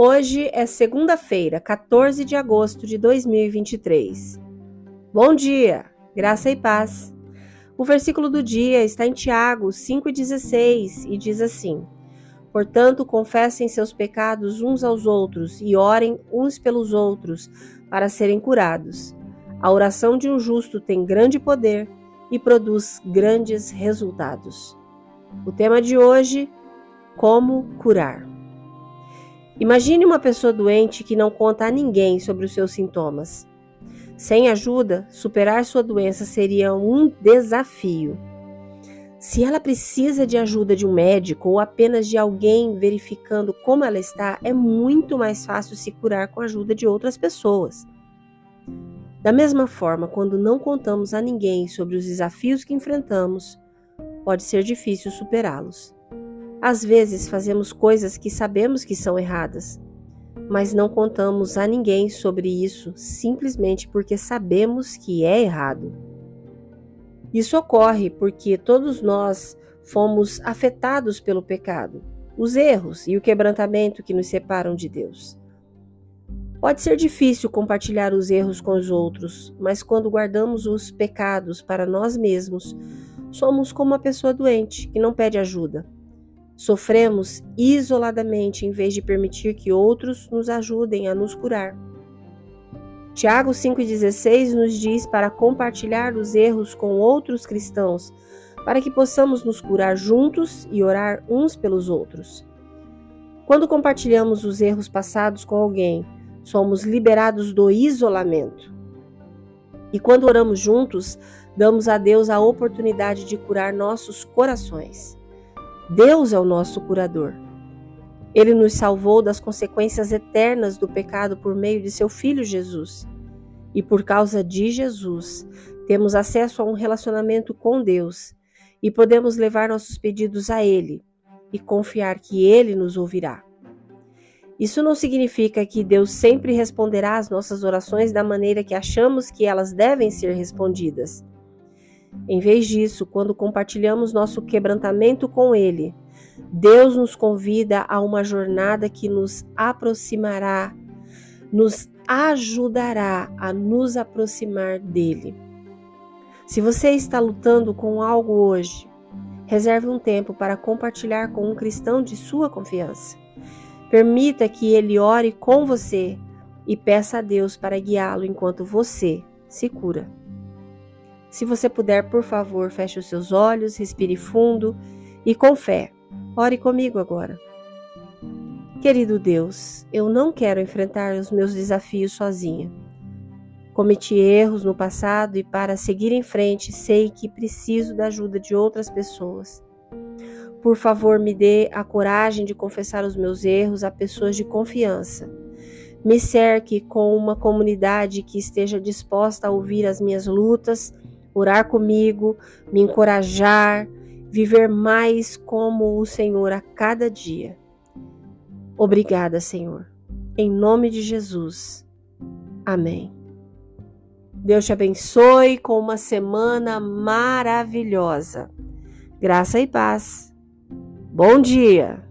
Hoje é segunda-feira, 14 de agosto de 2023. Bom dia, graça e paz. O versículo do dia está em Tiago 5,16 e diz assim: Portanto, confessem seus pecados uns aos outros e orem uns pelos outros para serem curados. A oração de um justo tem grande poder e produz grandes resultados. O tema de hoje: Como curar. Imagine uma pessoa doente que não conta a ninguém sobre os seus sintomas. Sem ajuda, superar sua doença seria um desafio. Se ela precisa de ajuda de um médico ou apenas de alguém verificando como ela está, é muito mais fácil se curar com a ajuda de outras pessoas. Da mesma forma, quando não contamos a ninguém sobre os desafios que enfrentamos, pode ser difícil superá-los. Às vezes fazemos coisas que sabemos que são erradas, mas não contamos a ninguém sobre isso simplesmente porque sabemos que é errado. Isso ocorre porque todos nós fomos afetados pelo pecado, os erros e o quebrantamento que nos separam de Deus. Pode ser difícil compartilhar os erros com os outros, mas quando guardamos os pecados para nós mesmos, somos como uma pessoa doente que não pede ajuda Sofremos isoladamente em vez de permitir que outros nos ajudem a nos curar. Tiago 5,16 nos diz para compartilhar os erros com outros cristãos, para que possamos nos curar juntos e orar uns pelos outros. Quando compartilhamos os erros passados com alguém, somos liberados do isolamento. E quando oramos juntos, damos a Deus a oportunidade de curar nossos corações. Deus é o nosso curador. Ele nos salvou das consequências eternas do pecado por meio de seu Filho Jesus. E por causa de Jesus, temos acesso a um relacionamento com Deus e podemos levar nossos pedidos a Ele e confiar que Ele nos ouvirá. Isso não significa que Deus sempre responderá às nossas orações da maneira que achamos que elas devem ser respondidas. Em vez disso, quando compartilhamos nosso quebrantamento com Ele, Deus nos convida a uma jornada que nos aproximará, nos ajudará a nos aproximar dele. Se você está lutando com algo hoje, reserve um tempo para compartilhar com um cristão de sua confiança. Permita que ele ore com você e peça a Deus para guiá-lo enquanto você se cura. Se você puder, por favor, feche os seus olhos, respire fundo e com fé. Ore comigo agora. Querido Deus, eu não quero enfrentar os meus desafios sozinha. Cometi erros no passado e, para seguir em frente, sei que preciso da ajuda de outras pessoas. Por favor, me dê a coragem de confessar os meus erros a pessoas de confiança. Me cerque com uma comunidade que esteja disposta a ouvir as minhas lutas orar comigo, me encorajar, viver mais como o Senhor a cada dia. Obrigada, Senhor. Em nome de Jesus. Amém. Deus te abençoe com uma semana maravilhosa. Graça e paz. Bom dia!